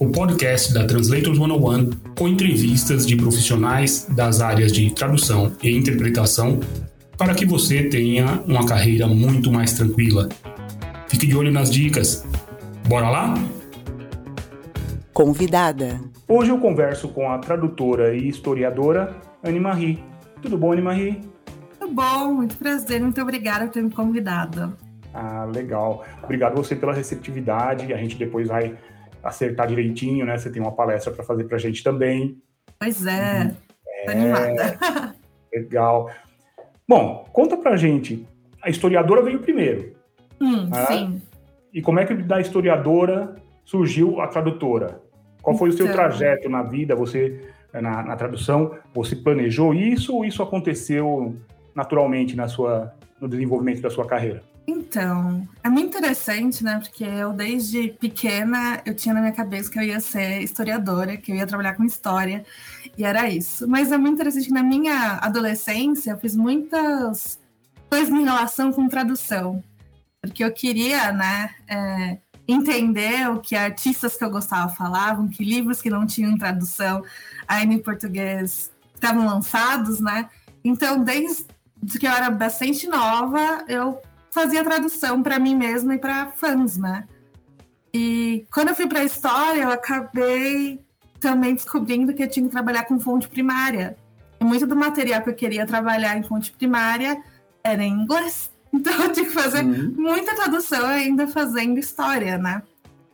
o podcast da Translators 101 com entrevistas de profissionais das áreas de tradução e interpretação para que você tenha uma carreira muito mais tranquila. Fique de olho nas dicas. Bora lá? Convidada. Hoje eu converso com a tradutora e historiadora Anne Marie. Tudo bom, Anne Marie? Tudo bom, muito prazer, muito obrigada por ter me convidado. Ah, legal. Obrigado você pela receptividade. A gente depois vai acertar direitinho, né? Você tem uma palestra para fazer para a gente também. Pois é, uhum. é animada. Legal. Bom, conta para a gente. A historiadora veio primeiro. Hum, né? Sim. E como é que da historiadora surgiu a tradutora? Qual foi então... o seu então. trajeto na vida? Você na, na, tradução, você planejou isso ou isso aconteceu naturalmente na sua no desenvolvimento da sua carreira? Então, é muito interessante, né? Porque eu, desde pequena, eu tinha na minha cabeça que eu ia ser historiadora, que eu ia trabalhar com história, e era isso. Mas é muito interessante que na minha adolescência eu fiz muitas coisas em relação com tradução, porque eu queria, né? É, entender o que artistas que eu gostava falavam, que livros que não tinham tradução ainda em português estavam lançados, né? Então, desde que eu era bastante nova, eu fazia tradução para mim mesma e para fãs, né? E quando eu fui para a história, eu acabei também descobrindo que eu tinha que trabalhar com fonte primária. E muito do material que eu queria trabalhar em fonte primária era em inglês. Então eu tinha que fazer uhum. muita tradução ainda fazendo história, né?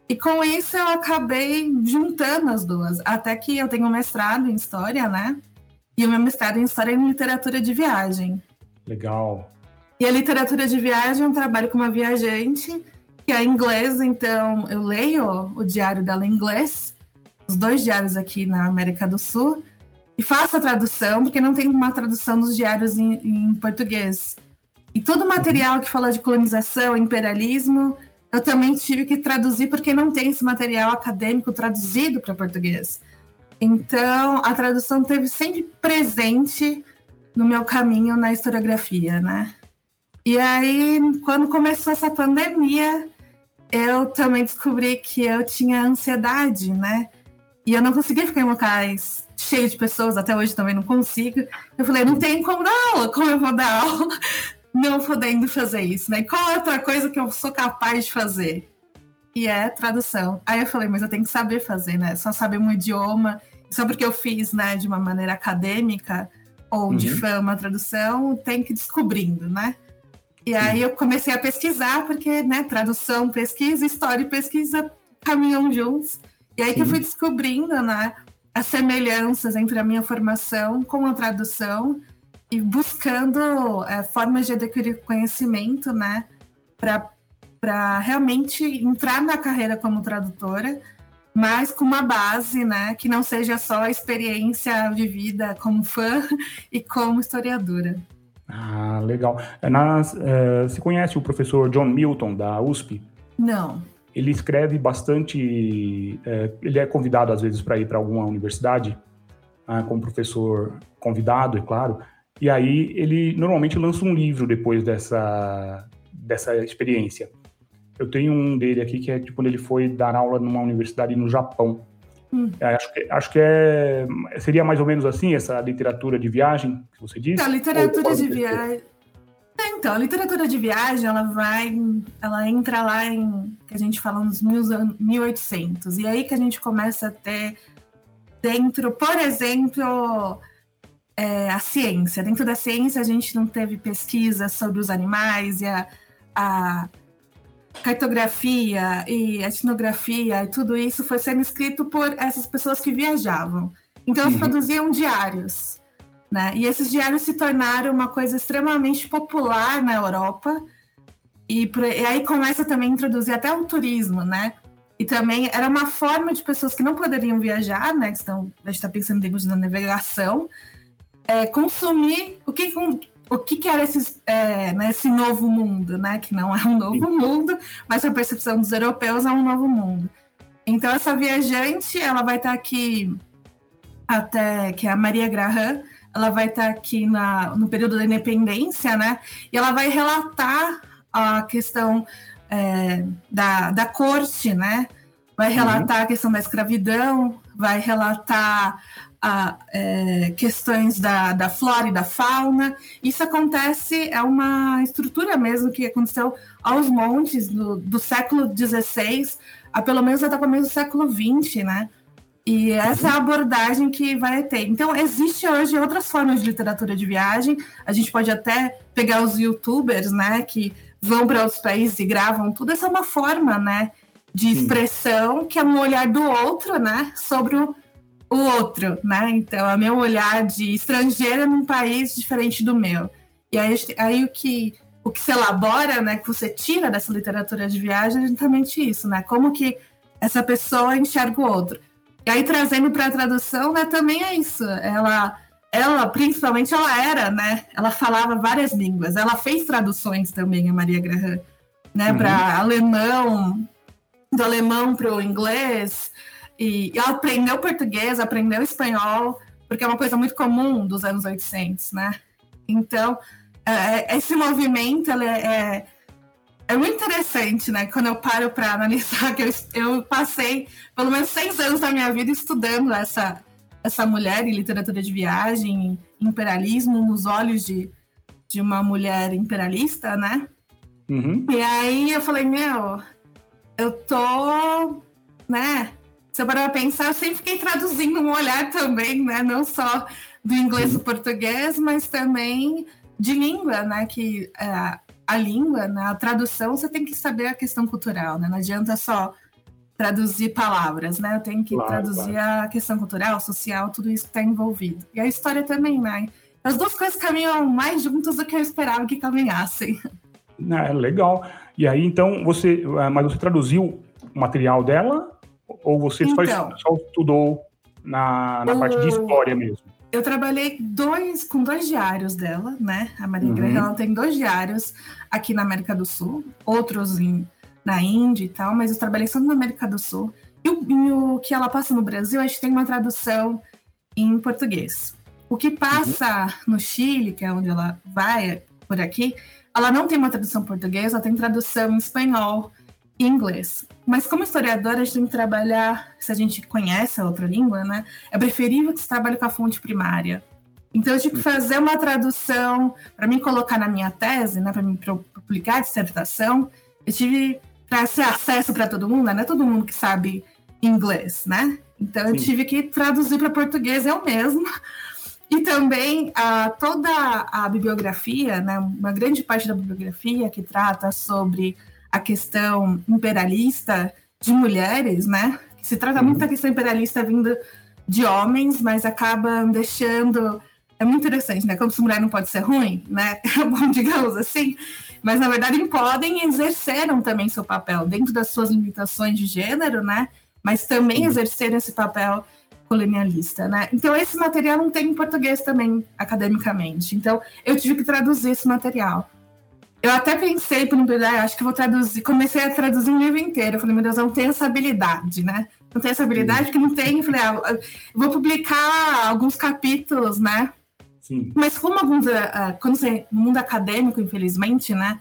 E com isso eu acabei juntando as duas. Até que eu tenho um mestrado em história, né? E o meu mestrado em história em literatura de viagem. Legal. E a literatura de viagem é um trabalho com uma viajante que é inglês, então eu leio o diário dela em inglês, os dois diários aqui na América do Sul, e faço a tradução, porque não tem uma tradução dos diários em, em português. E todo o material que fala de colonização, imperialismo, eu também tive que traduzir, porque não tem esse material acadêmico traduzido para português. Então, a tradução teve sempre presente no meu caminho na historiografia, né? E aí, quando começou essa pandemia, eu também descobri que eu tinha ansiedade, né? E eu não conseguia ficar em locais cheios de pessoas, até hoje também não consigo. Eu falei, não tem como dar aula, como eu vou dar aula não podendo fazer isso, né? Qual é outra coisa que eu sou capaz de fazer? E é tradução. Aí eu falei, mas eu tenho que saber fazer, né? Só saber um idioma, só porque eu fiz, né, de uma maneira acadêmica ou uhum. de fama tradução, tem que ir descobrindo, né? E aí eu comecei a pesquisar, porque, né, tradução, pesquisa, história e pesquisa caminham juntos. E aí Sim. que eu fui descobrindo, né, as semelhanças entre a minha formação com a tradução e buscando é, formas de adquirir conhecimento, né, para realmente entrar na carreira como tradutora, mas com uma base, né, que não seja só a experiência vivida como fã e como historiadora. Ah, legal. É, Nas, é, você conhece o professor John Milton, da USP? Não. Ele escreve bastante. É, ele é convidado, às vezes, para ir para alguma universidade, ah, como professor convidado, é claro. E aí ele normalmente lança um livro depois dessa, dessa experiência. Eu tenho um dele aqui que é tipo quando ele foi dar aula numa universidade no Japão. Hum. Acho, que, acho que é, seria mais ou menos assim essa literatura de viagem que você disse? Então, a literatura de viagem. É, então, a literatura de viagem, ela vai, ela entra lá em, que a gente fala nos 1800, e aí que a gente começa a ter dentro, por exemplo, é, a ciência. Dentro da ciência, a gente não teve pesquisa sobre os animais e a, a cartografia e etnografia e tudo isso foi sendo escrito por essas pessoas que viajavam. Então, eles uhum. produziam diários. Né? E esses diários se tornaram uma coisa extremamente popular na Europa. E, e aí começa também a introduzir até o turismo, né? E e também era uma forma de pessoas que não poderiam viajar, né? Que estão, a gente está pensando em termos de navegação, é, consumir o que, o que, que era esse, é, né, esse novo mundo, né? Que não é um novo mundo, mas a percepção dos europeus é um novo mundo. Então essa viajante, ela vai estar tá aqui até que é a Maria Graham, ela vai estar tá aqui na, no período da independência, né? E ela vai relatar a questão é, da, da corte, né? Vai uhum. relatar uhum. a questão da escravidão, vai relatar a, é, questões da, da flora e da fauna. Isso acontece, é uma estrutura mesmo que aconteceu aos montes do, do século XVI, a pelo menos até o começo do século XX, né? E essa é a abordagem que vai ter. Então, existe hoje outras formas de literatura de viagem. A gente pode até pegar os youtubers, né, que vão para outros países e gravam tudo. Essa é uma forma, né, de expressão Sim. que é um olhar do outro, né, sobre o, o outro, né? Então, é meu olhar de estrangeira num país diferente do meu. E aí, aí o que o que se elabora, né, que você tira dessa literatura de viagem é justamente isso, né? Como que essa pessoa enxerga o outro. E aí, trazendo para a tradução, né, também é isso. Ela, ela, principalmente, ela era, né? Ela falava várias línguas. Ela fez traduções também, a Maria Graham, né? Uhum. Para alemão, do alemão para o inglês. E, e ela aprendeu português, aprendeu espanhol, porque é uma coisa muito comum dos anos 800, né? Então, é, esse movimento, ele é, é é muito interessante, né? Quando eu paro para analisar que eu, eu, passei pelo menos seis anos da minha vida estudando essa, essa mulher em literatura de viagem, imperialismo nos olhos de, de uma mulher imperialista, né? Uhum. E aí eu falei, meu, eu tô, né? Se eu parar pra pensar, eu sempre fiquei traduzindo um olhar também, né? Não só do inglês para português, mas também de língua, né? Que é, a língua, na né, tradução, você tem que saber a questão cultural, né? Não adianta só traduzir palavras, né? Eu tenho que claro, traduzir claro. a questão cultural, social, tudo isso que está envolvido. E a história também, né? As duas coisas caminham mais juntas do que eu esperava que caminhassem. É, legal. E aí, então, você, eh, mas você traduziu o material dela ou você então, só, só estudou na, na parte de história mesmo? eu trabalhei dois, com dois diários dela, né? A Maria uhum. Ela tem dois diários aqui na América do Sul, outros em, na Índia e tal, mas eu trabalhei só na América do Sul. E o, e o que ela passa no Brasil, a gente tem uma tradução em português. O que passa uhum. no Chile, que é onde ela vai, por aqui, ela não tem uma tradução em português, ela tem tradução em espanhol e inglês. Mas como historiadora, a gente tem que trabalhar, se a gente conhece a outra língua, né? É preferível que se trabalhe com a fonte primária. Então, eu tive que fazer uma tradução para mim colocar na minha tese, né? Para mim publicar a dissertação. Eu tive para ser acesso para todo mundo, né? Não é todo mundo que sabe inglês, né? Então, eu Sim. tive que traduzir para português eu mesma. E também a, toda a bibliografia, né? Uma grande parte da bibliografia que trata sobre a questão imperialista de mulheres, né? Se trata muito da questão imperialista vindo de homens, mas acaba deixando. É muito interessante, né? Como se mulher não pode ser ruim, né? Bom, digamos assim. Mas na verdade podem e exerceram também seu papel dentro das suas limitações de gênero, né? Mas também exerceram esse papel colonialista, né? Então esse material não tem em português também academicamente. Então eu tive que traduzir esse material. Eu até pensei, por exemplo, acho que vou traduzir. Comecei a traduzir um livro inteiro. Eu falei, meu Deus, eu não tenho essa habilidade, né? Não tenho essa habilidade, porque não tenho. Eu falei, ah, vou publicar alguns capítulos, né? Sim. Mas como alguns. Uh, quando você. No mundo acadêmico, infelizmente, né?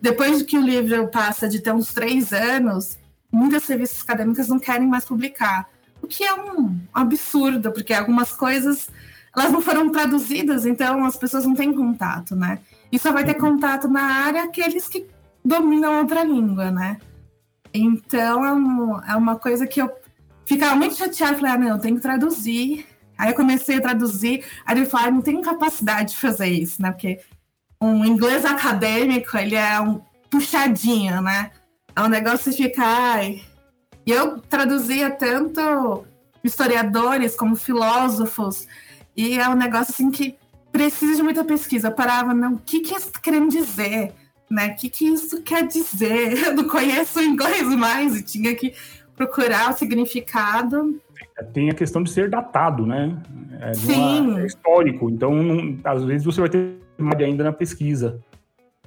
Depois que o livro passa de ter uns três anos, muitas revistas acadêmicas não querem mais publicar. O que é um absurdo, porque algumas coisas elas não foram traduzidas, então as pessoas não têm contato, né? E só vai ter contato na área aqueles que dominam outra língua, né? Então é, um, é uma coisa que eu ficava muito chateada. Falei, ah, não, eu tenho que traduzir. Aí eu comecei a traduzir. Aí ele falou, ah, não tenho capacidade de fazer isso, né? Porque um inglês acadêmico, ele é um puxadinho, né? É um negócio de ficar. Ai. E eu traduzia tanto historiadores como filósofos. E é um negócio assim que precisa de muita pesquisa. Eu parava, não, o que, que está querendo dizer? Né? O que, que isso quer dizer? Eu não conheço o inglês mais e tinha que procurar o significado. Tem a questão de ser datado, né? É, Sim. É histórico, então não, às vezes você vai ter mais ainda na pesquisa.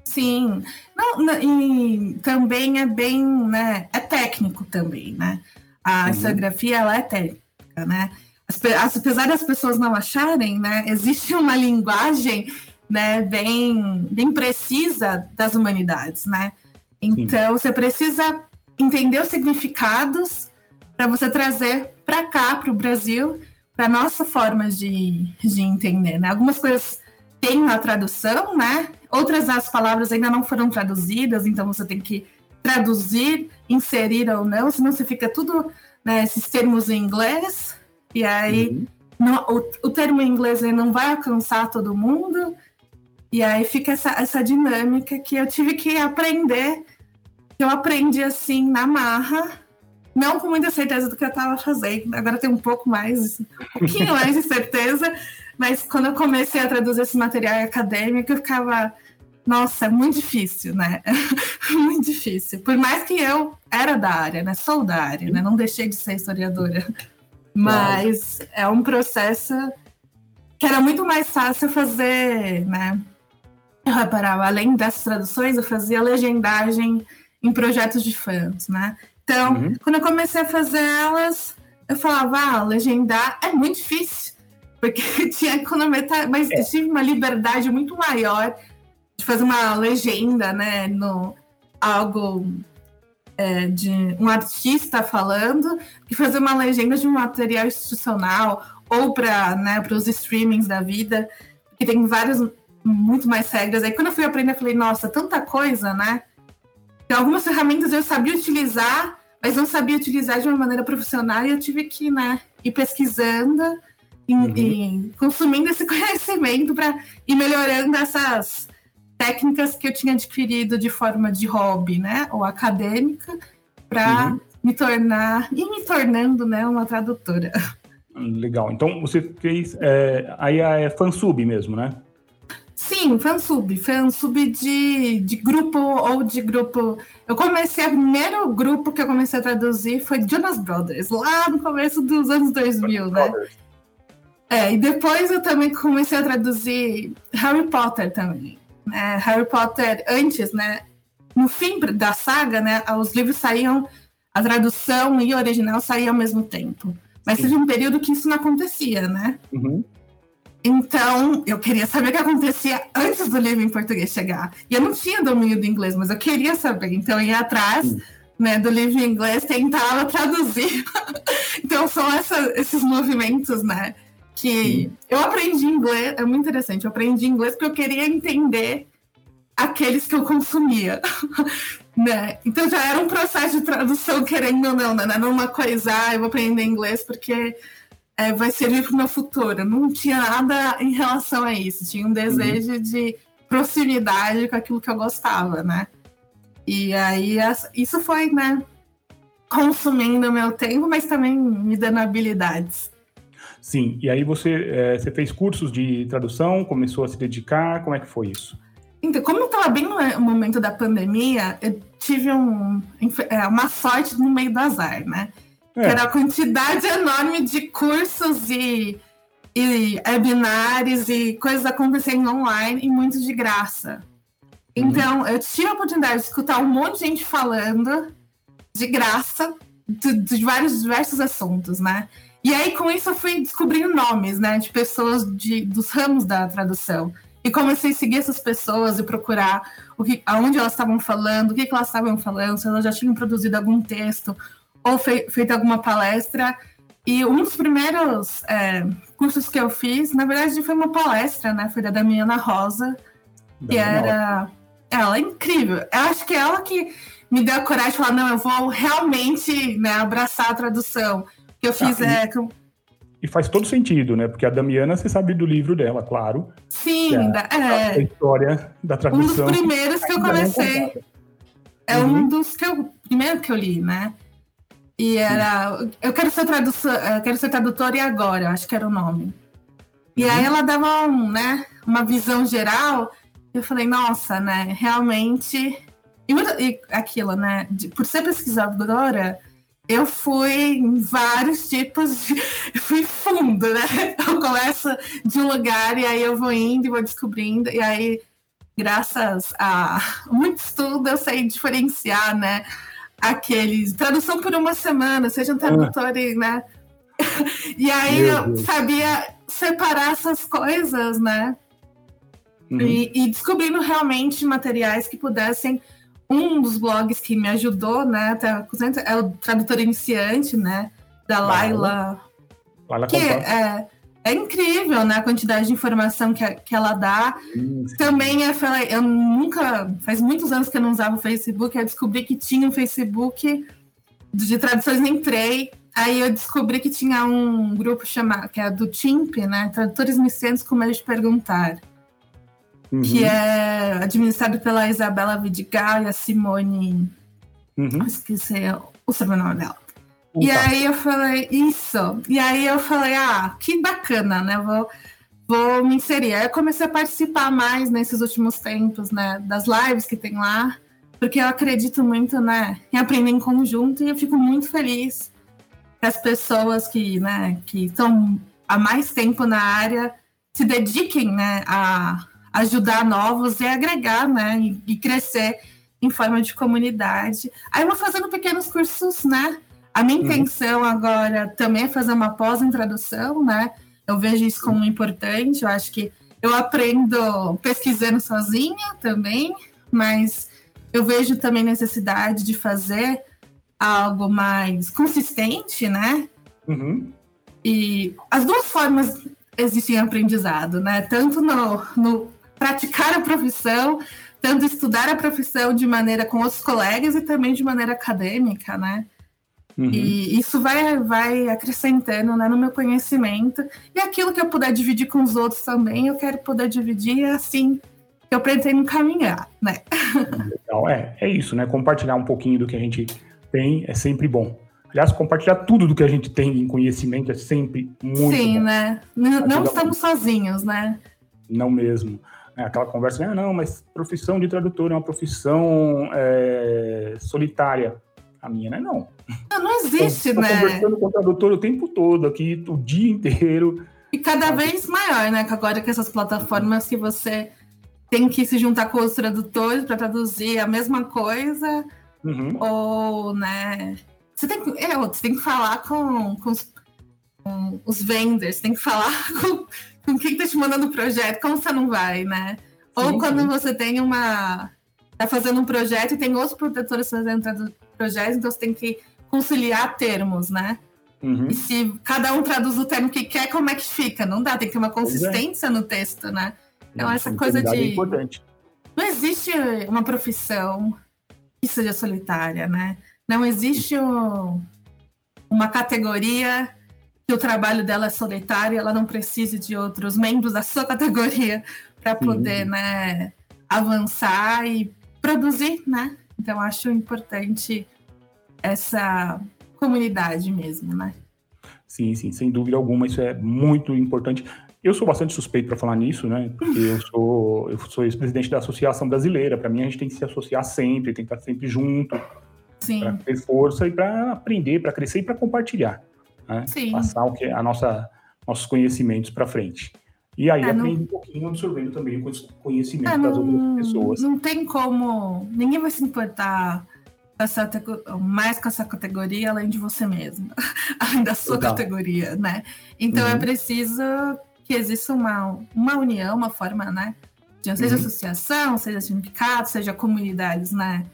Sim, não, e também é bem, né, é técnico também, né? A uhum. historiografia, ela é técnica, né? Apesar das pessoas não acharem, né, existe uma linguagem, né, bem, bem precisa das humanidades, né? Então, Sim. você precisa entender os significados para você trazer para cá, para o Brasil, para nossa forma de, de entender, né? Algumas coisas têm a tradução, né? Outras as palavras ainda não foram traduzidas, então você tem que traduzir, inserir ou não, senão você fica tudo, né, esses termos em inglês, e aí uhum. não, o, o, termo em inglês não vai alcançar todo mundo, e aí fica essa, essa dinâmica que eu tive que aprender, eu aprendi assim na marra, não com muita certeza do que eu estava fazendo, agora tem um pouco mais, um pouquinho mais de certeza, mas quando eu comecei a traduzir esse material acadêmico, eu ficava, nossa, é muito difícil, né? muito difícil. Por mais que eu era da área, né? Sou da área, né? Não deixei de ser historiadora. Mas é um processo que era muito mais fácil fazer, né? Eu reparava, além das traduções, eu fazia legendagem em projetos de fãs, né? Então, uhum. quando eu comecei a fazer elas, eu falava, ah, legendar é muito difícil porque tinha cronometrar, mas é. tive uma liberdade muito maior de fazer uma legenda, né, no algo é, de um artista falando, que fazer uma legenda de um material institucional ou para né, os streamings da vida, que tem várias muito mais regras. Aí quando eu fui aprender, eu falei, nossa, tanta coisa, né? Então, algumas ferramentas eu sabia utilizar, mas não sabia utilizar de uma maneira profissional e eu tive que, né, ir pesquisando uhum. consumindo esse conhecimento para ir melhorando essas técnicas que eu tinha adquirido de forma de hobby, né, ou acadêmica, para uhum. me tornar e me tornando, né, uma tradutora. Legal. Então você fez é, aí é fansub mesmo, né? Sim, fansub. Fansub de, de grupo ou de grupo. Eu comecei, o primeiro grupo que eu comecei a traduzir foi Jonas Brothers, lá no começo dos anos 2000, né? Brothers. É, e depois eu também comecei a traduzir Harry Potter também. É, Harry Potter antes, né? No fim da saga, né? Os livros saíam, a tradução e o original saíam ao mesmo tempo. Mas teve um período que isso não acontecia, né? Uhum. Então, eu queria saber o que acontecia antes do livro em português chegar. E eu não tinha domínio do inglês, mas eu queria saber. Então, eu ia atrás né, do livro em inglês, tentava traduzir. então, são essa, esses movimentos, né? Que eu aprendi inglês, é muito interessante, eu aprendi inglês porque eu queria entender aqueles que eu consumia. né? Então já era um processo de tradução, querendo ou não, né? não era uma coisa, ah, eu vou aprender inglês porque é, vai servir para o meu futuro. Não tinha nada em relação a isso, tinha um desejo uhum. de proximidade com aquilo que eu gostava, né? E aí isso foi, né, consumindo meu tempo, mas também me dando habilidades. Sim, e aí você, é, você fez cursos de tradução, começou a se dedicar, como é que foi isso? Então, como eu estava bem no momento da pandemia, eu tive um, é, uma sorte no meio do azar, né? É. Que era a quantidade enorme de cursos e, e webinários e coisas acontecendo online e muitos de graça. Uhum. Então, uhum. eu tive a oportunidade de escutar um monte de gente falando de graça de, de vários diversos assuntos, né? E aí, com isso, eu fui descobrindo nomes, né, de pessoas de, dos ramos da tradução. E comecei a seguir essas pessoas e procurar o que, aonde elas estavam falando, o que, que elas estavam falando, se elas já tinham produzido algum texto ou fei, feito alguma palestra. E um dos primeiros é, cursos que eu fiz, na verdade, foi uma palestra, né? Foi da Damiana Rosa, que era. Ela é incrível. Eu acho que é ela que me deu a coragem de falar: não, eu vou realmente né, abraçar a tradução eu fiz ah, é. Com... E faz todo sentido, né? Porque a Damiana, você sabe do livro dela, claro. Sim, é, é, a história da tradução. Um dos primeiros que eu comecei. É uhum. um dos que eu. Primeiro que eu li, né? E era. Eu quero ser tradução, eu quero ser tradutora e agora, acho que era o nome. E uhum. aí ela dava um, né, uma visão geral. Eu falei, nossa, né? Realmente. E, e aquilo, né? De, por ser pesquisadora, eu fui em vários tipos, de, fui fundo, né? Eu começo de um lugar e aí eu vou indo e vou descobrindo, e aí, graças a muito estudo, eu sei diferenciar, né? Aqueles, tradução por uma semana, seja um tradutor, ah. né? E aí eu sabia separar essas coisas, né? Uhum. E, e descobrindo realmente materiais que pudessem um dos blogs que me ajudou, né, é o tradutor iniciante, né, da Laila. Laila que é, é incrível, né, a quantidade de informação que, que ela dá. Sim, sim. Também é, eu nunca, faz muitos anos que eu não usava o Facebook, eu descobri que tinha um Facebook de traduções, entrei, aí eu descobri que tinha um grupo chamado, que é do TIMP, né, Tradutores Iniciantes com Medo de Perguntar uhum. que é administrado pela Isabela Vidigal e a Simone. Uhum. Esqueci o sobrenome dela. E aí eu falei, isso. E aí eu falei, ah, que bacana, né? Vou, vou me inserir. Aí eu comecei a participar mais nesses últimos tempos, né? Das lives que tem lá. Porque eu acredito muito, né? Em aprender em conjunto e eu fico muito feliz que as pessoas que, né, que estão há mais tempo na área se dediquem, né, a, ajudar novos e agregar, né? E, e crescer em forma de comunidade. Aí eu vou fazendo pequenos cursos, né? A minha uhum. intenção agora também é fazer uma pós em tradução, né? Eu vejo isso como importante. Eu acho que eu aprendo pesquisando sozinha também, mas eu vejo também necessidade de fazer algo mais consistente, né? Uhum. E as duas formas existem aprendizado, né? Tanto no, no praticar a profissão, tanto estudar a profissão de maneira com os colegas e também de maneira acadêmica, né? Uhum. E isso vai, vai acrescentando né, no meu conhecimento. E aquilo que eu puder dividir com os outros também, eu quero poder dividir assim que eu pretendo caminhar, né? Legal, é, é isso, né? Compartilhar um pouquinho do que a gente tem é sempre bom. Aliás, compartilhar tudo do que a gente tem em conhecimento é sempre muito Sim, bom. né? Não, não estamos sozinhos, né? Não mesmo né, aquela conversa, ah, não, mas profissão de tradutor é uma profissão é, solitária. A minha não é não. Não, não existe, eu, né? Estou conversando com o tradutor o tempo todo aqui, o dia inteiro. E cada vez maior, né? Agora com essas plataformas que você tem que se juntar com os tradutores para traduzir a mesma coisa, uhum. ou, né? Você tem, que, é, você tem que falar com, com, os, com os vendors, tem que falar com com quem tá te mandando o projeto, como você não vai, né? Ou sim, quando sim. você tem uma. tá fazendo um projeto e tem outros protetores fazendo projetos, então você tem que conciliar termos, né? Uhum. E se cada um traduz o termo que quer, como é que fica? Não dá, tem que ter uma é. consistência é. no texto, né? Então, essa coisa de. É importante. Não existe uma profissão que seja solitária, né? Não existe um, uma categoria que o trabalho dela é solitário, ela não precisa de outros membros da sua categoria para poder, né, avançar e produzir, né? Então acho importante essa comunidade mesmo, né? Sim, sim, sem dúvida alguma, isso é muito importante. Eu sou bastante suspeito para falar nisso, né? Porque eu sou, eu sou ex-presidente da Associação Brasileira. Para mim, a gente tem que se associar sempre, tem que estar sempre junto, para ter força e para aprender, para crescer e para compartilhar né? passar o que a nossa nossos conhecimentos para frente. E aí é, aprende não... um pouquinho absorvendo também o conhecimento é, das outras pessoas. Não tem como. Ninguém vai se importar essa, mais com essa categoria além de você mesmo, além da sua categoria, né? Então é uhum. é preciso que exista uma, uma união, uma forma, né? De, seja uhum. associação, seja sindicato, seja comunidades, né?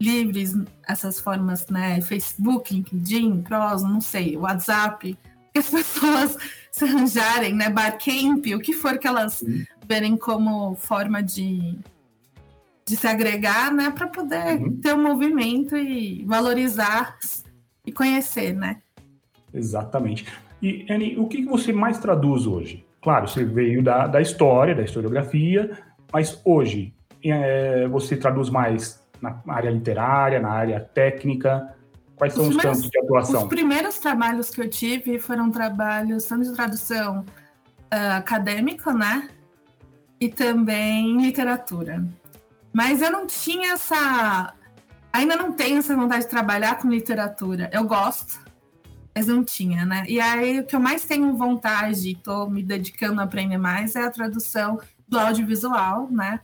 Livres, essas formas, né? Facebook, LinkedIn, Cross, não sei, WhatsApp, que as pessoas se arranjarem, né? Barcamp, o que for que elas uhum. verem como forma de, de se agregar, né? Para poder uhum. ter um movimento e valorizar e conhecer, né? Exatamente. E, Annie, o que você mais traduz hoje? Claro, você veio da, da história, da historiografia, mas hoje é, você traduz mais na área literária, na área técnica? Quais são os, os campos de atuação? Os primeiros trabalhos que eu tive foram trabalhos tanto de tradução uh, acadêmica, né? E também literatura. Mas eu não tinha essa ainda não tenho essa vontade de trabalhar com literatura. Eu gosto, mas não tinha, né? E aí o que eu mais tenho vontade, estou me dedicando a aprender mais, é a tradução do audiovisual, né?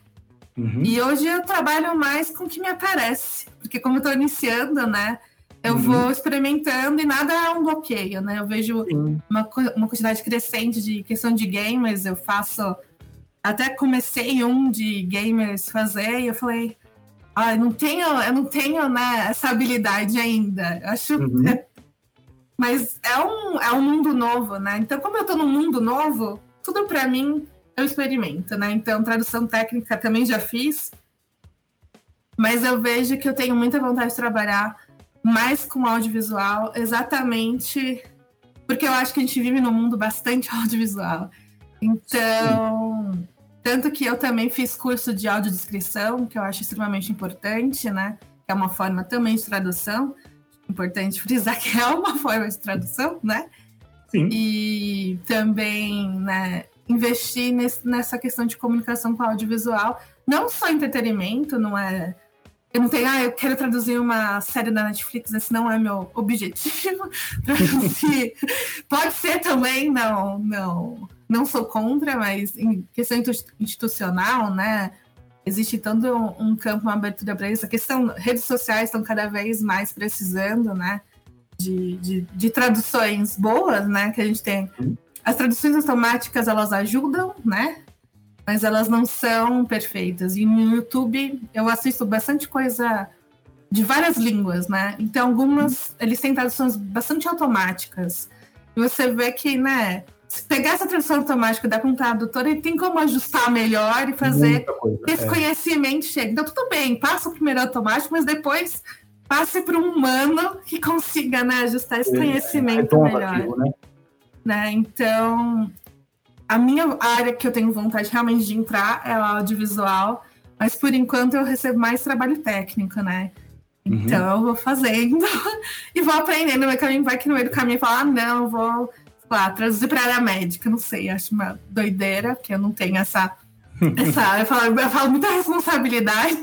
Uhum. E hoje eu trabalho mais com o que me aparece, porque como eu estou iniciando, né? Eu uhum. vou experimentando e nada é um bloqueio, né? Eu vejo uma, uma quantidade crescente de questão de gamers, eu faço. Até comecei um de gamers fazer e eu falei, ah, eu não tenho, eu não tenho né, essa habilidade ainda. Eu acho. Uhum. É, mas é um, é um mundo novo, né? Então, como eu estou num mundo novo, tudo para mim eu experimento, né? Então, tradução técnica também já fiz. Mas eu vejo que eu tenho muita vontade de trabalhar mais com audiovisual, exatamente porque eu acho que a gente vive num mundo bastante audiovisual. Então, Sim. tanto que eu também fiz curso de audiodescrição, que eu acho extremamente importante, né? Que é uma forma também de tradução. Importante frisar que é uma forma de tradução, né? Sim. E também, né, investir nesse, nessa questão de comunicação com audiovisual, não só entretenimento, não é. Eu não tenho, ah, eu quero traduzir uma série da Netflix, esse não é meu objetivo. Pode ser também, não, não, não sou contra, mas em questão institucional, né? Existe todo um, um campo, uma abertura para isso. A questão, redes sociais estão cada vez mais precisando, né? De, de, de traduções boas, né? Que a gente tem as traduções automáticas, elas ajudam, né? Mas elas não são perfeitas. E no YouTube eu assisto bastante coisa de várias línguas, né? Então algumas, eles têm traduções bastante automáticas. E você vê que, né, se pegar essa tradução automática da o tradutor, ele tem como ajustar melhor e fazer coisa, esse é. conhecimento chegue. Então, tudo bem, passa o primeiro automático, mas depois passe para um humano que consiga né, ajustar esse é, conhecimento é melhor. Né? Né? Então, a minha área que eu tenho vontade realmente de entrar é o audiovisual, mas por enquanto eu recebo mais trabalho técnico, né? Uhum. Então eu vou fazendo e vou aprendendo. Meu caminho vai que no meio do caminho falar, ah, não, vou lá, traduzir para a área médica, não sei, acho uma doideira, porque eu não tenho essa. essa eu, falo, eu falo muita responsabilidade,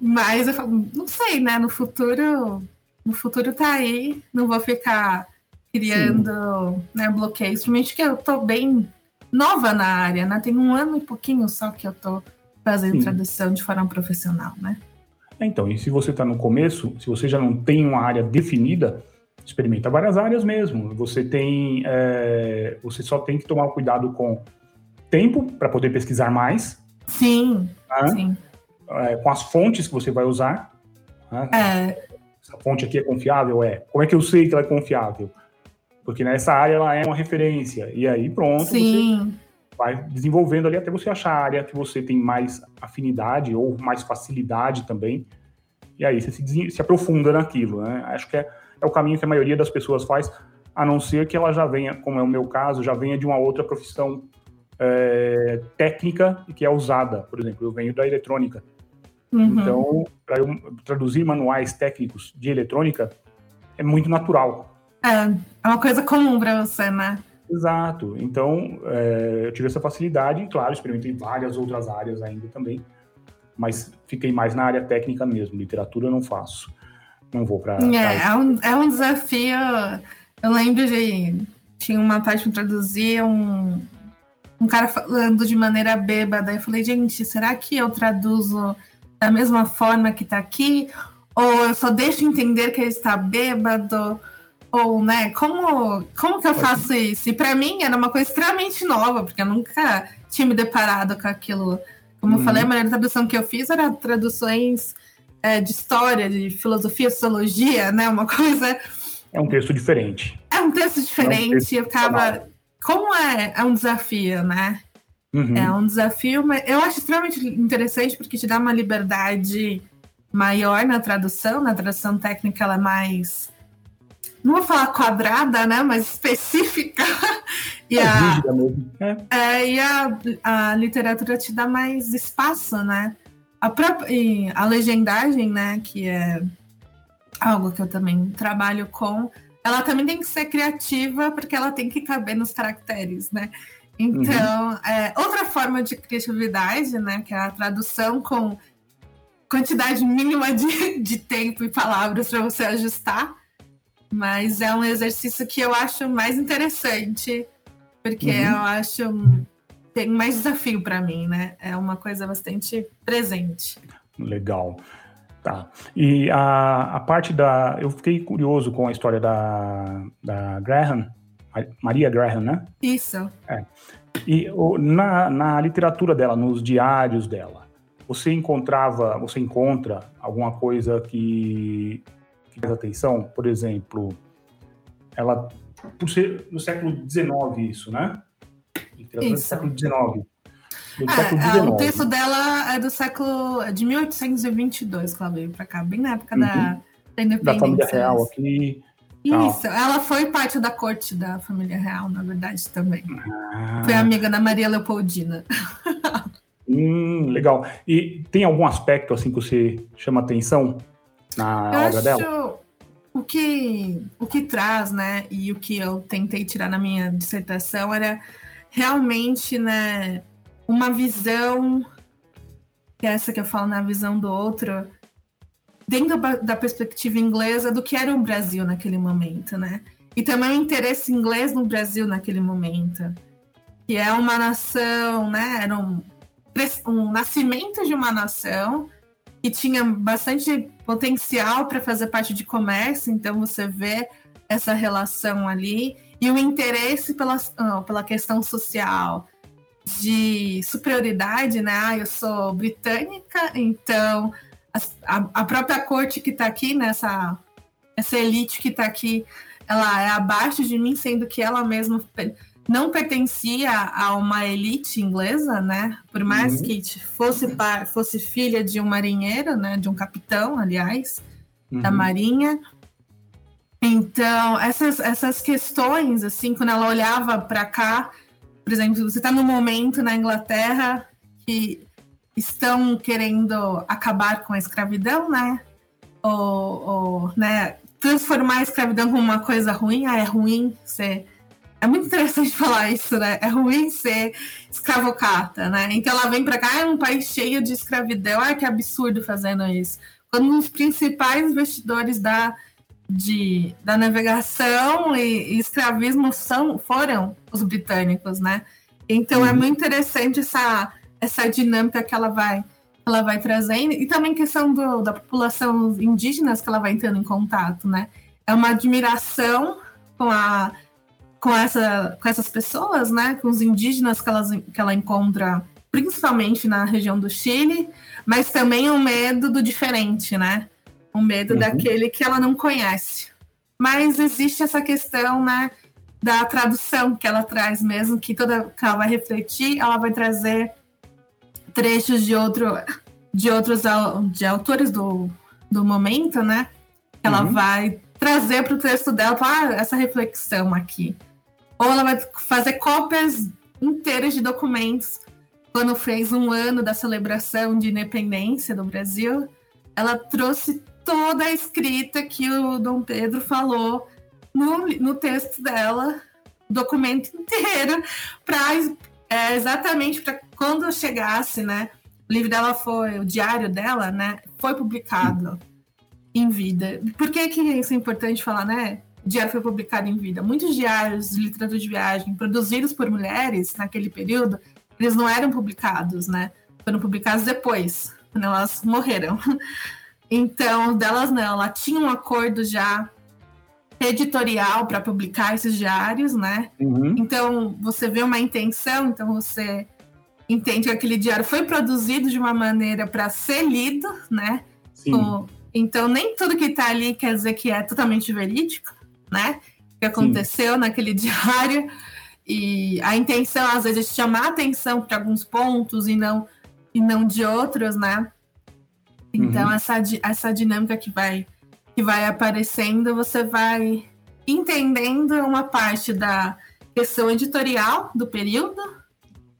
mas eu falo, não sei, né? No futuro, no futuro tá aí, não vou ficar criando né, bloqueios. Principalmente que eu tô bem nova na área, né? Tem um ano e pouquinho só que eu tô fazendo Sim. tradução de forma profissional, né? É, então, e se você está no começo, se você já não tem uma área definida, experimenta várias áreas mesmo. Você tem, é, você só tem que tomar cuidado com tempo para poder pesquisar mais. Sim, né? sim. É, com as fontes que você vai usar. Né? É. Essa fonte aqui é confiável? É. Como é que eu sei que ela é confiável? Porque nessa área ela é uma referência. E aí pronto, Sim. você vai desenvolvendo ali até você achar a área que você tem mais afinidade ou mais facilidade também. E aí você se, se aprofunda naquilo, né? Acho que é, é o caminho que a maioria das pessoas faz, a não ser que ela já venha, como é o meu caso, já venha de uma outra profissão é, técnica que é usada. Por exemplo, eu venho da eletrônica. Uhum. Então, para eu traduzir manuais técnicos de eletrônica, é muito natural. É, é uma coisa comum para você, né? Exato. Então, é, eu tive essa facilidade, claro, experimentei várias outras áreas ainda também, mas fiquei mais na área técnica mesmo. Literatura eu não faço. Não vou para. É, é, um, é um desafio. Eu lembro de. Tinha uma parte para traduzir um, um cara falando de maneira bêbada. Eu falei, gente, será que eu traduzo da mesma forma que está aqui? Ou eu só deixo entender que ele está bêbado? Ou, né, como, como que eu faço isso? E para mim era uma coisa extremamente nova, porque eu nunca tinha me deparado com aquilo. Como uhum. eu falei, a maioria da tradução que eu fiz era traduções é, de história, de filosofia, sociologia, né? Uma coisa. É um texto diferente. É um texto diferente. É um texto eu tava. Como é, é um desafio, né? Uhum. É um desafio, mas eu acho extremamente interessante porque te dá uma liberdade maior na tradução. Na tradução técnica, ela é mais não vou falar quadrada, né, mas específica. e é a, é. É, e a, a literatura te dá mais espaço, né? A, própria, a legendagem, né, que é algo que eu também trabalho com, ela também tem que ser criativa porque ela tem que caber nos caracteres, né? Então, uhum. é, outra forma de criatividade, né, que é a tradução com quantidade mínima de, de tempo e palavras para você ajustar, mas é um exercício que eu acho mais interessante, porque uhum. eu acho tem mais desafio para mim, né? É uma coisa bastante presente. Legal. Tá. E a, a parte da. Eu fiquei curioso com a história da, da Graham, Maria Graham, né? Isso. É. E o, na, na literatura dela, nos diários dela, você encontrava, você encontra alguma coisa que, que faz atenção? Por exemplo, ela, por ser no século XIX isso, né? Literatura isso. do século XIX. É, século XIX. O texto dela é do século é de 1822, que ela veio para cá, bem na época uhum. da, da independência. Da família real aqui. Isso, ela foi parte da corte da família real, na verdade, também. Ah. Foi amiga da Maria Leopoldina. Hum, legal. E tem algum aspecto assim que você chama atenção na eu obra dela? O que, o que traz, né, e o que eu tentei tirar na minha dissertação era realmente, né, uma visão, que é essa que eu falo na visão do outro, dentro da perspectiva inglesa do que era o Brasil naquele momento, né? E também o interesse inglês no Brasil naquele momento, que é uma nação, né? Era um, um nascimento de uma nação que tinha bastante potencial para fazer parte de comércio, então você vê essa relação ali e o interesse pela, oh, pela questão social de superioridade, né? Ah, eu sou britânica, então a, a própria corte que está aqui, nessa essa elite que está aqui, ela é abaixo de mim, sendo que ela mesma não pertencia a uma elite inglesa, né? Por mais uhum. que fosse, fosse filha de um marinheiro, né? De um capitão, aliás, uhum. da marinha. Então, essas, essas questões, assim, quando ela olhava para cá, por exemplo, você está num momento na Inglaterra que estão querendo acabar com a escravidão, né? Ou, ou né, transformar a escravidão como uma coisa ruim. Ah, é ruim ser. É muito interessante falar isso, né? É ruim ser escravocata, né? Então ela vem para cá, é um país cheio de escravidão. Ah, que absurdo fazendo isso. Quando um dos principais investidores da, de, da navegação e, e escravismo são, foram os britânicos, né? Então é uhum. é muito interessante essa essa dinâmica que ela vai ela vai trazendo e também questão do, da população indígenas que ela vai entrando em contato, né? É uma admiração com a com essa com essas pessoas, né? Com os indígenas que, elas, que ela encontra principalmente na região do Chile, mas também um medo do diferente, né? Um medo uhum. daquele que ela não conhece. Mas existe essa questão, né? Da tradução que ela traz mesmo, que toda que ela vai refletir, ela vai trazer trechos de, outro, de outros de autores do, do momento, né? Ela uhum. vai trazer para o texto dela ah, essa reflexão aqui. Ou ela vai fazer cópias inteiras de documentos. Quando fez um ano da celebração de independência do Brasil, ela trouxe toda a escrita que o Dom Pedro falou no, no texto dela, documento inteiro, para é, exatamente para quando chegasse, né? O livro dela foi, o diário dela, né? Foi publicado em vida. Por que, que isso é importante falar, né? O diário foi publicado em vida. Muitos diários de literatura de viagem produzidos por mulheres naquele período, eles não eram publicados, né? Foram publicados depois, quando elas morreram. Então, delas não, ela tinha um acordo já editorial para publicar esses diários, né? Uhum. Então, você vê uma intenção, então você entende que aquele diário foi produzido de uma maneira para ser lido, né? Com, então, nem tudo que está ali quer dizer que é totalmente verídico, né? O que aconteceu Sim. naquele diário. E a intenção, às vezes, é chamar atenção para alguns pontos e não, e não de outros, né? Então, uhum. essa, essa dinâmica que vai, que vai aparecendo, você vai entendendo uma parte da questão editorial do período,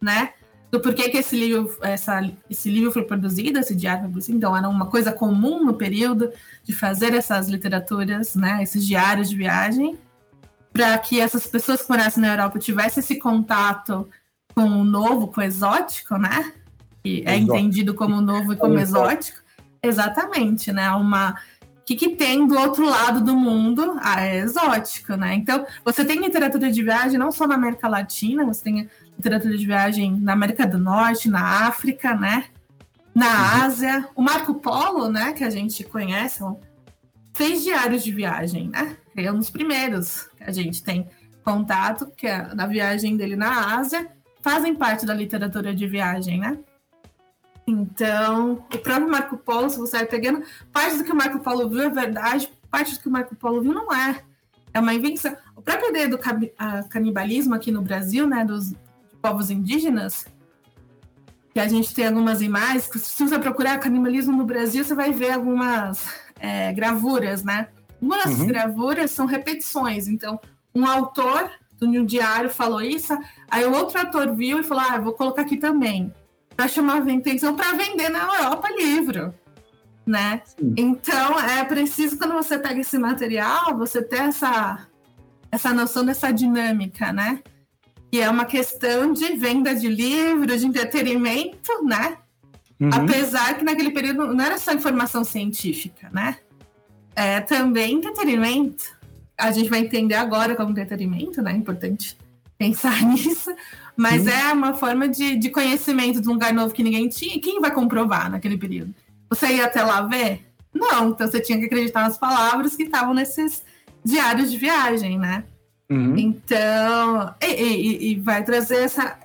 né? Do porquê que esse livro, essa, esse livro foi produzido, esse diário foi produzido. Então, era uma coisa comum no período de fazer essas literaturas, né, esses diários de viagem, para que essas pessoas que morassem na Europa tivessem esse contato com o novo, com o exótico, né? Que é entendido como novo e como exótico. Exatamente, né? Uma o que, que, tem do outro lado do mundo? Ah, é exótico, né? Então, você tem literatura de viagem não só na América Latina, você tem literatura de viagem na América do Norte, na África, né? Na uhum. Ásia. O Marco Polo, né, que a gente conhece, fez diários de viagem, né? É um dos primeiros que a gente tem contato, que é da viagem dele na Ásia, fazem parte da literatura de viagem, né? Então, o próprio Marco Polo, se você vai pegando, parte do que o Marco Polo viu é verdade, parte do que o Marco Polo viu não é. É uma invenção. A própria ideia do canibalismo aqui no Brasil, né, dos povos indígenas, que a gente tem algumas imagens, se você procurar canibalismo no Brasil, você vai ver algumas é, gravuras, né? Uma das uhum. gravuras são repetições. Então, um autor de um diário falou isso, aí o outro autor viu e falou: Ah, vou colocar aqui também para chamar a atenção para vender na Europa livro, né? Sim. Então é preciso quando você pega esse material, você ter essa essa noção dessa dinâmica, né? E é uma questão de venda de livro, de entretenimento, né? Uhum. Apesar que naquele período não era só informação científica, né? É também entretenimento. A gente vai entender agora como entretenimento, né? É importante pensar nisso. Mas hum. é uma forma de, de conhecimento de um lugar novo que ninguém tinha. E quem vai comprovar naquele período? Você ia até lá ver? Não, então você tinha que acreditar nas palavras que estavam nesses diários de viagem, né? Uhum. Então, e, e, e, vai trazer essa.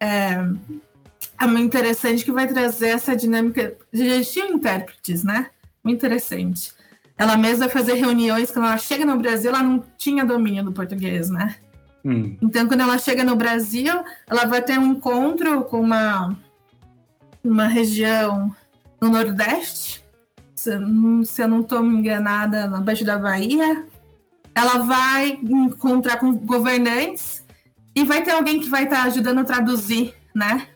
É, é muito interessante que vai trazer essa dinâmica. Já existiam intérpretes, né? Muito interessante. Ela mesma vai fazer reuniões, quando ela chega no Brasil, ela não tinha domínio do português, né? Hum. Então, quando ela chega no Brasil, ela vai ter um encontro com uma, uma região no Nordeste, se, se eu não estou me enganada, na Baixo da Bahia. Ela vai encontrar com governantes e vai ter alguém que vai estar tá ajudando a traduzir, né?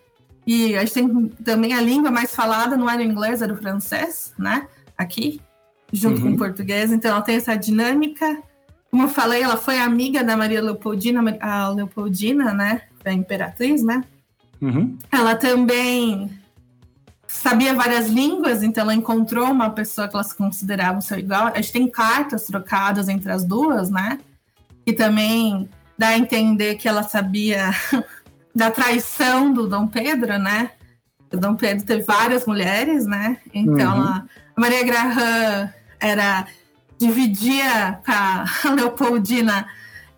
E a gente tem também a língua mais falada, não era o inglês, era o francês, né? Aqui, junto uhum. com o uhum. português. Então, ela tem essa dinâmica como eu falei, ela foi amiga da Maria Leopoldina, a Leopoldina, né? A imperatriz, né? Uhum. Ela também sabia várias línguas, então ela encontrou uma pessoa que ela se considerava seu igual. A gente tem cartas trocadas entre as duas, né? Que também dá a entender que ela sabia da traição do Dom Pedro, né? O Dom Pedro teve várias mulheres, né? Então uhum. a Maria Graham era dividia com a Leopoldina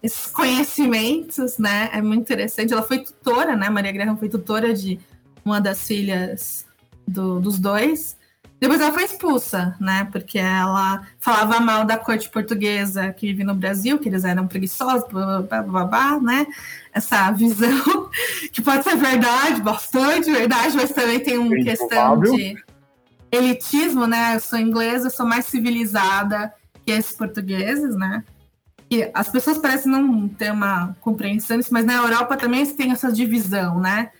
esses conhecimentos, né? É muito interessante. Ela foi tutora, né? Maria Graham foi tutora de uma das filhas do, dos dois. Depois ela foi expulsa, né? Porque ela falava mal da corte portuguesa que vive no Brasil, que eles eram preguiçosos, blá, blá, blá, blá, né? Essa visão que pode ser verdade, bastante verdade, mas também tem uma questão de elitismo, né? Eu sou inglesa, eu sou mais civilizada, que esses portugueses, né? E as pessoas parecem não ter uma compreensão disso, mas na Europa também tem essa divisão, né?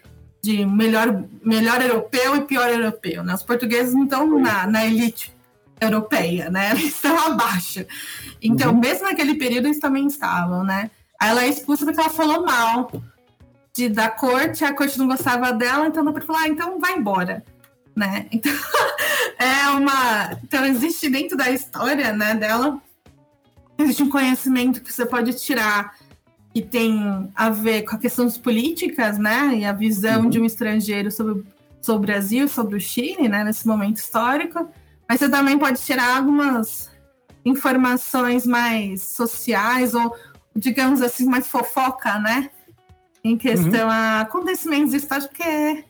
De melhor, melhor europeu e pior europeu, né? Os portugueses não estão na, na elite europeia, né? Eles estão abaixo. Então, uhum. mesmo naquele período, eles também estavam, né? Aí ela é expulsa porque ela falou mal de, da corte, a corte não gostava dela, então não pode falar, ah, então vai embora né? Então, é uma. Então, existe dentro da história né, dela, existe um conhecimento que você pode tirar que tem a ver com a questões políticas, né? E a visão uhum. de um estrangeiro sobre, sobre o Brasil, sobre o Chile, né? Nesse momento histórico. Mas você também pode tirar algumas informações mais sociais ou, digamos assim, mais fofoca, né? Em questão uhum. a acontecimentos históricos, porque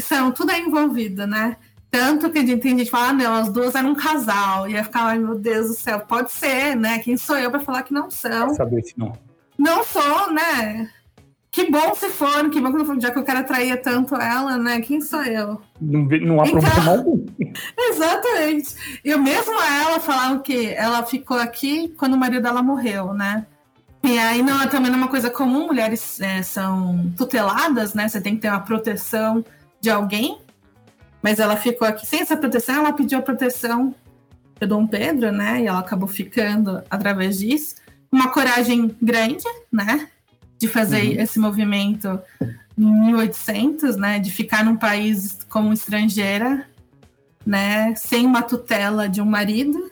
são tudo é envolvido, né? Tanto que tem gente que fala, ah, não, as duas eram um casal. E ia ficar, ai meu Deus do céu, pode ser, né? Quem sou eu para falar que não são? Saber se não. Não sou, né? Que bom se for, que bom que não for, já que o cara traía tanto ela, né? Quem sou eu? Não, não há então, problema algum. Exatamente. E mesmo ela falando que ela ficou aqui quando o marido dela morreu, né? E aí não é também uma coisa comum, mulheres é, são tuteladas, né? Você tem que ter uma proteção de alguém, mas ela ficou aqui sem essa proteção, ela pediu a proteção de Dom Pedro, né? E ela acabou ficando através disso. Uma coragem grande, né? De fazer uhum. esse movimento em 1800, né? De ficar num país como estrangeira. né, sem uma tutela de um marido.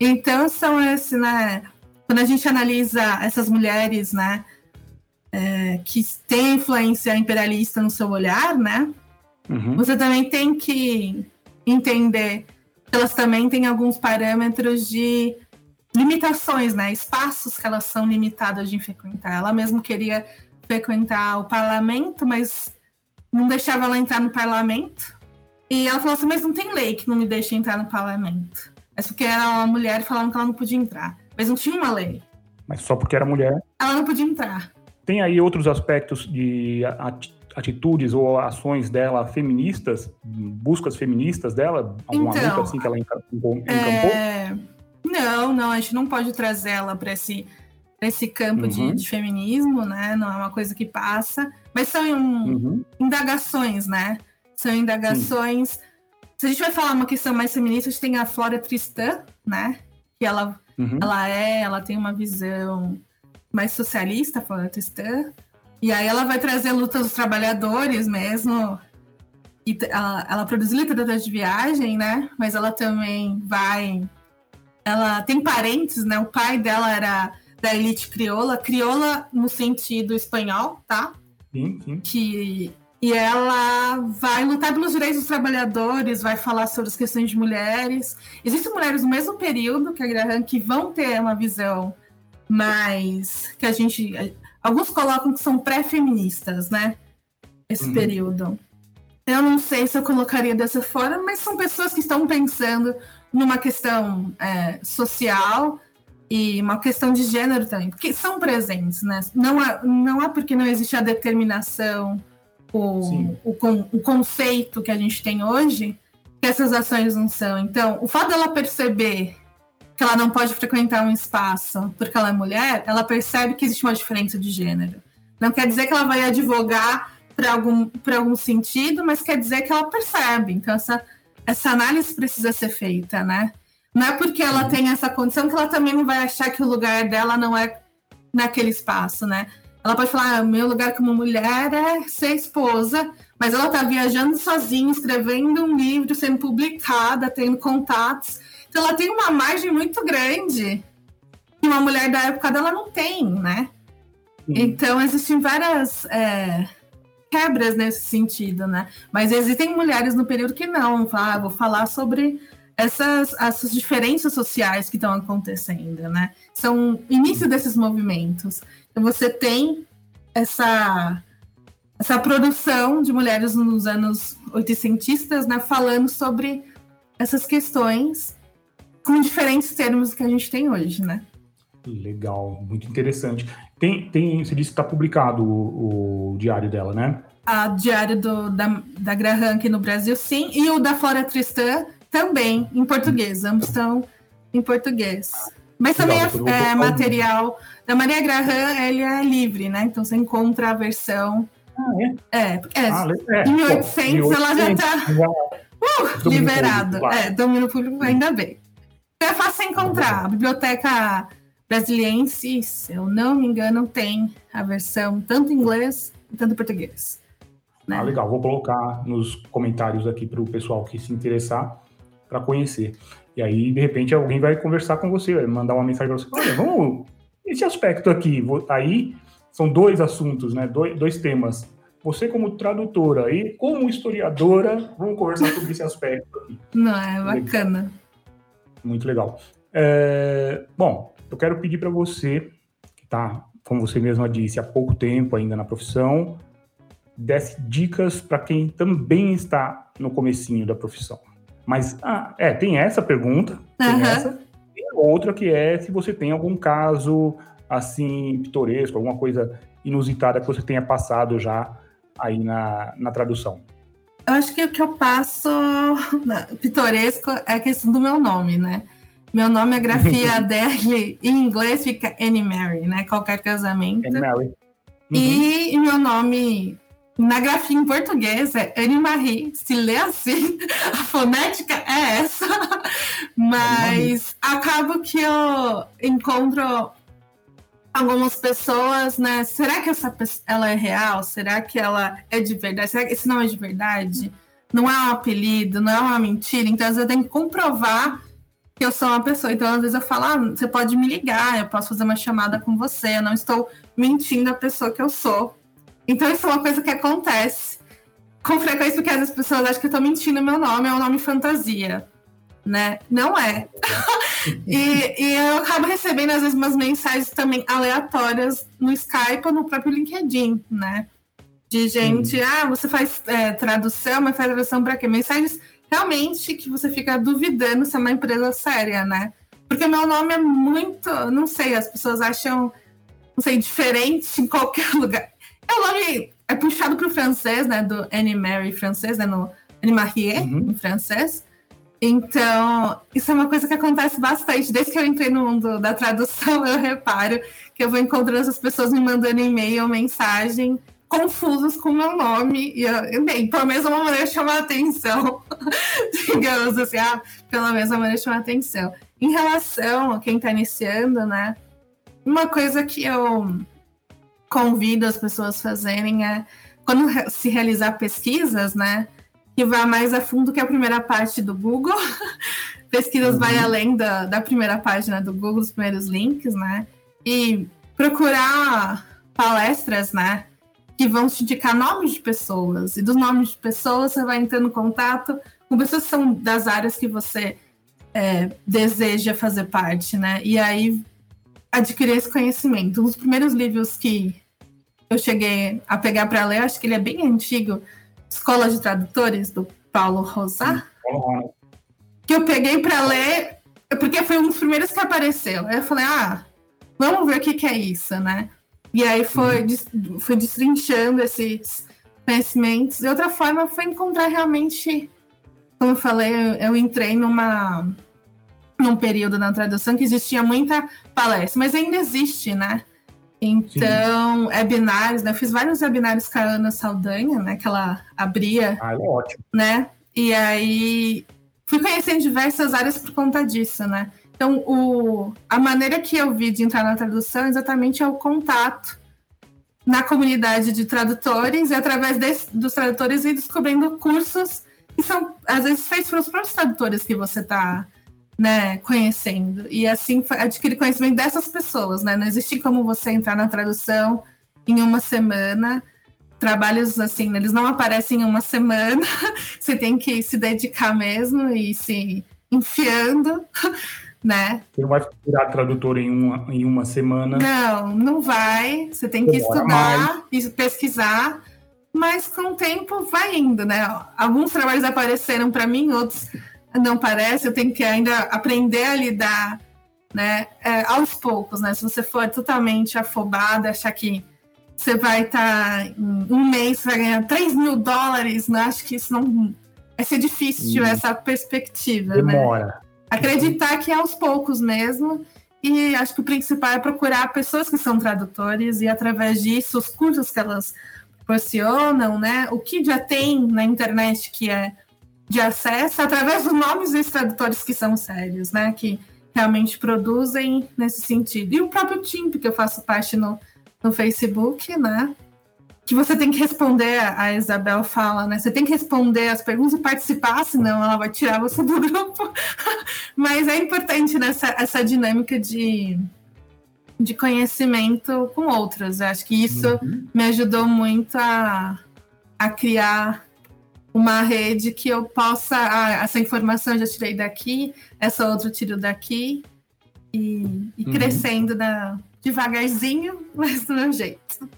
Então são esse, né, quando a gente analisa essas mulheres, né, é, que têm influência imperialista no seu olhar, né, uhum. você também tem que entender que elas também têm alguns parâmetros de limitações, né, espaços que elas são limitadas de frequentar. Ela mesmo queria frequentar o parlamento, mas não deixava ela entrar no parlamento. E ela falou assim, mas não tem lei que não me deixe entrar no parlamento. É porque era uma mulher e falaram que ela não podia entrar. Mas não tinha uma lei. Mas só porque era mulher? Ela não podia entrar. Tem aí outros aspectos de atitudes ou ações dela feministas, buscas feministas dela? Alguma então, luta assim que ela encampou? É... Não, não, a gente não pode trazer ela para esse, esse campo uhum. de, de, feminismo, né? Não é uma coisa que passa, mas são uhum. indagações, né? São indagações. Sim. Se a gente vai falar uma questão mais feminista, a gente tem a Flora Tristã, né? Que ela, uhum. ela é, ela tem uma visão mais socialista, a Flora Tristã. E aí ela vai trazer a luta dos trabalhadores mesmo. E ela, ela produz literatura de viagem, né? Mas ela também vai. Ela tem parentes, né? O pai dela era da elite crioula, crioula no sentido espanhol, tá? Sim, sim. Que e ela vai lutar pelos direitos dos trabalhadores, vai falar sobre as questões de mulheres. Existem mulheres no mesmo período que a Graham que vão ter uma visão mais que a gente alguns colocam que são pré-feministas, né? Esse uhum. período. Eu não sei se eu colocaria dessa forma, mas são pessoas que estão pensando numa questão é, social e uma questão de gênero também, porque são presentes, né? Não é, não é porque não existe a determinação o, o, o, conceito que a gente tem hoje, que essas ações não são. Então, o fato dela perceber que ela não pode frequentar um espaço porque ela é mulher, ela percebe que existe uma diferença de gênero. Não quer dizer que ela vai advogar para algum, algum sentido, mas quer dizer que ela percebe. Então, essa, essa análise precisa ser feita, né? Não é porque ela tem essa condição que ela também não vai achar que o lugar dela não é naquele espaço, né? Ela pode falar: ah, meu lugar como mulher é ser esposa, mas ela está viajando sozinha, escrevendo um livro, sendo publicada, tendo contatos. Então ela tem uma margem muito grande que uma mulher da época dela não tem, né? Sim. Então existem várias é, quebras nesse sentido, né? Mas existem mulheres no período que não. Ah, vou falar sobre essas, essas diferenças sociais que estão acontecendo, né? São início desses movimentos. Então você tem essa essa produção de mulheres nos anos oitocentistas, né, falando sobre essas questões com diferentes termos que a gente tem hoje, né? Legal, muito interessante. Tem, tem você disse que está publicado o, o, diário dela, né? A diário do, da, da Graham aqui no Brasil, sim, e o da Flora Tristã também, em português. Ambos estão em português. Mas também é, é material. Da Maria Graham, ele é livre, né? Então você encontra a versão. Ah, é? É, é, ah, é. em 1800 ela já está uh, liberado. É, domínio público, ainda bem. É fácil encontrar. A Biblioteca Brasiliense, se eu não me engano, tem a versão tanto em inglês quanto em português. Né? Ah, legal. Vou colocar nos comentários aqui para o pessoal que se interessar para conhecer. E aí, de repente, alguém vai conversar com você, vai mandar uma mensagem para você. Olha, vamos. Esse aspecto aqui. Aí são dois assuntos, né? Dois, dois temas. Você, como tradutora e como historiadora, vamos conversar sobre esse aspecto aqui. Não, é bacana. Muito legal. É, bom, eu quero pedir para você, que está, como você mesma disse, há pouco tempo ainda na profissão, desse dicas para quem também está no comecinho da profissão. Mas, ah, é, tem essa pergunta, tem uhum. essa, e outra que é se você tem algum caso, assim, pitoresco, alguma coisa inusitada que você tenha passado já aí na, na tradução. Eu acho que o que eu passo pitoresco é a questão do meu nome, né? Meu nome, a grafia dele em inglês fica Annie Mary, né? Qualquer casamento. Annie Mary. Uhum. E, e meu nome na grafia em português é Anne Marie, se lê assim, a fonética é essa, mas acabo que eu encontro algumas pessoas, né? Será que essa ela é real? Será que ela é de verdade? Será que isso não é de verdade? não é um apelido, não é uma mentira. Então, às vezes, eu tenho que comprovar que eu sou uma pessoa. Então, às vezes, eu falo, ah, você pode me ligar, eu posso fazer uma chamada com você, eu não estou mentindo a pessoa que eu sou. Então, isso é uma coisa que acontece com frequência, porque as pessoas acham que eu estou mentindo meu nome, é um nome fantasia. Né? Não é. e, e, eu acabo recebendo, às vezes, umas mensagens também aleatórias no Skype ou no próprio LinkedIn, né? De gente, uhum. ah, você faz é, tradução, mas faz tradução para quê? Mensagens realmente que você fica duvidando se é uma empresa séria, né? Porque meu nome é muito, não sei, as pessoas acham, não sei, diferente em qualquer lugar. É o nome é puxado para o francês, né? Do Annie Mary francês, né? No Annie Marie, uhum. em francês. Então, isso é uma coisa que acontece bastante. Desde que eu entrei no mundo da tradução, eu reparo que eu vou encontrando essas pessoas me mandando e-mail, mensagem, confusos com o meu nome. E, eu, bem, pela mesma maneira chamar atenção. Digamos assim, ah, pela mesma maneira chamar atenção. Em relação a quem está iniciando, né? Uma coisa que eu convido as pessoas a fazerem é quando se realizar pesquisas, né? Que vá mais a fundo que a primeira parte do Google. Pesquisas uhum. vai além da, da primeira página do Google, os primeiros links, né? E procurar palestras, né? que vão te indicar nomes de pessoas. E dos nomes de pessoas, você vai entrando em contato com pessoas que são das áreas que você é, deseja fazer parte, né? E aí adquirir esse conhecimento. Um dos primeiros livros que eu cheguei a pegar para ler, acho que ele é bem antigo, Escola de Tradutores, do Paulo Rosar, que eu peguei para ler, porque foi um dos primeiros que apareceu. Aí eu falei, ah, vamos ver o que, que é isso, né? E aí foi, uhum. foi destrinchando esses conhecimentos. E outra forma foi encontrar realmente, como eu falei, eu, eu entrei numa num período na tradução que existia muita palestra, mas ainda existe, né? Então, Sim. webinários, né? Eu fiz vários webinários com a Ana Saldanha, né? Que ela abria. Ah, é ótimo. Né? E aí fui conhecendo diversas áreas por conta disso, né? Então, o, a maneira que eu vi de entrar na tradução exatamente é o contato na comunidade de tradutores e através dos tradutores ir descobrindo cursos que são, às vezes, feitos pelos próprios tradutores que você está né, conhecendo. E assim adquirir conhecimento dessas pessoas, né? Não existe como você entrar na tradução em uma semana. Trabalhos assim, eles não aparecem em uma semana. você tem que se dedicar mesmo e se enfiando né? Você não vai virar tradutor em uma, em uma semana. Não, não vai. Você tem que estudar e pesquisar, mas com o tempo vai indo, né? Alguns trabalhos apareceram para mim, outros não parece. Eu tenho que ainda aprender a lidar, né? É, aos poucos, né? Se você for totalmente afobado, achar que você vai estar tá, em um mês, vai ganhar 3 mil dólares, né? Acho que isso não vai ser difícil, hum. essa perspectiva, Demora. né? Demora. Acreditar que é aos poucos mesmo. E acho que o principal é procurar pessoas que são tradutores e, através disso, os cursos que elas proporcionam, né? O que já tem na internet que é de acesso, através dos nomes dos tradutores que são sérios, né? Que realmente produzem nesse sentido. E o próprio TIMP, que eu faço parte no, no Facebook, né? que você tem que responder, a Isabel fala, né? Você tem que responder as perguntas e participar, senão ela vai tirar você do grupo. Mas é importante nessa né, essa dinâmica de, de conhecimento com outras. Eu acho que isso uhum. me ajudou muito a, a criar uma rede que eu possa. Ah, essa informação eu já tirei daqui, essa outra eu tiro daqui, e, e uhum. crescendo da, devagarzinho, mas do meu jeito.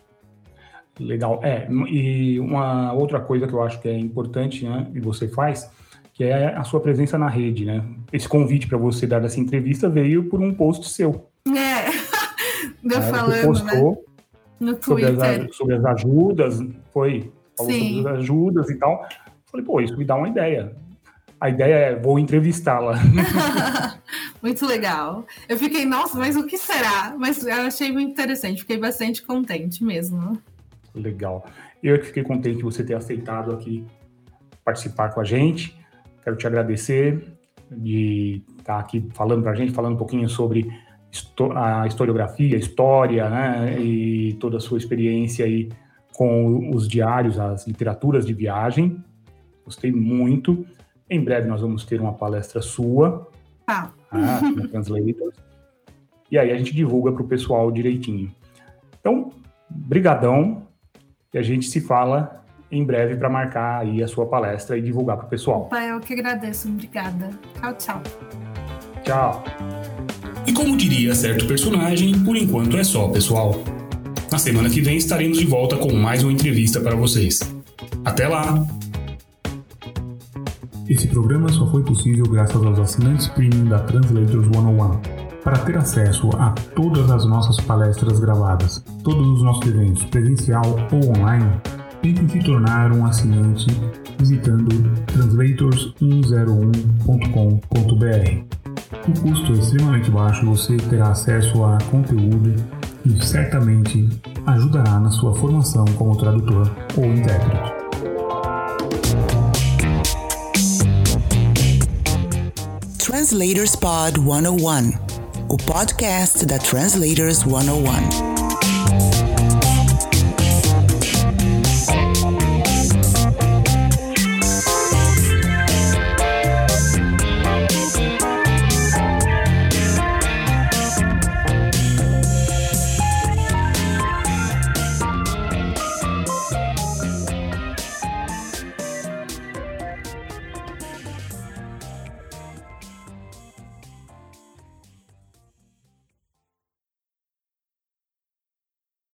Legal. É, e uma outra coisa que eu acho que é importante, né, e você faz, que é a sua presença na rede, né? Esse convite para você dar essa entrevista veio por um post seu. É, deu é, falando, postou né? No Twitter. Sobre as, sobre as ajudas, foi, falou Sim. sobre as ajudas e tal. Falei, pô, isso me dá uma ideia. A ideia é, vou entrevistá-la. muito legal. Eu fiquei, nossa, mas o que será? Mas eu achei muito interessante, fiquei bastante contente mesmo. Legal. Eu que fiquei contente de você ter aceitado aqui participar com a gente. Quero te agradecer de estar aqui falando para a gente, falando um pouquinho sobre a historiografia, a história, né, e toda a sua experiência aí com os diários, as literaturas de viagem. Gostei muito. Em breve nós vamos ter uma palestra sua, Tá. ah, no Translators. E aí a gente divulga para o pessoal direitinho. Então, brigadão. E a gente se fala em breve para marcar aí a sua palestra e divulgar para o pessoal. Opa, eu que agradeço. Obrigada. Tchau, tchau. Tchau. E como diria certo personagem, por enquanto é só, pessoal. Na semana que vem estaremos de volta com mais uma entrevista para vocês. Até lá! Esse programa só foi possível graças aos assinantes premium da Translators 101. Para ter acesso a todas as nossas palestras gravadas, todos os nossos eventos presencial ou online, tente se tornar um assinante visitando translators101.com.br. O custo é extremamente baixo, você terá acesso a conteúdo e certamente ajudará na sua formação como tradutor ou intérprete. Translators Pod 101, o podcast da Translators 101.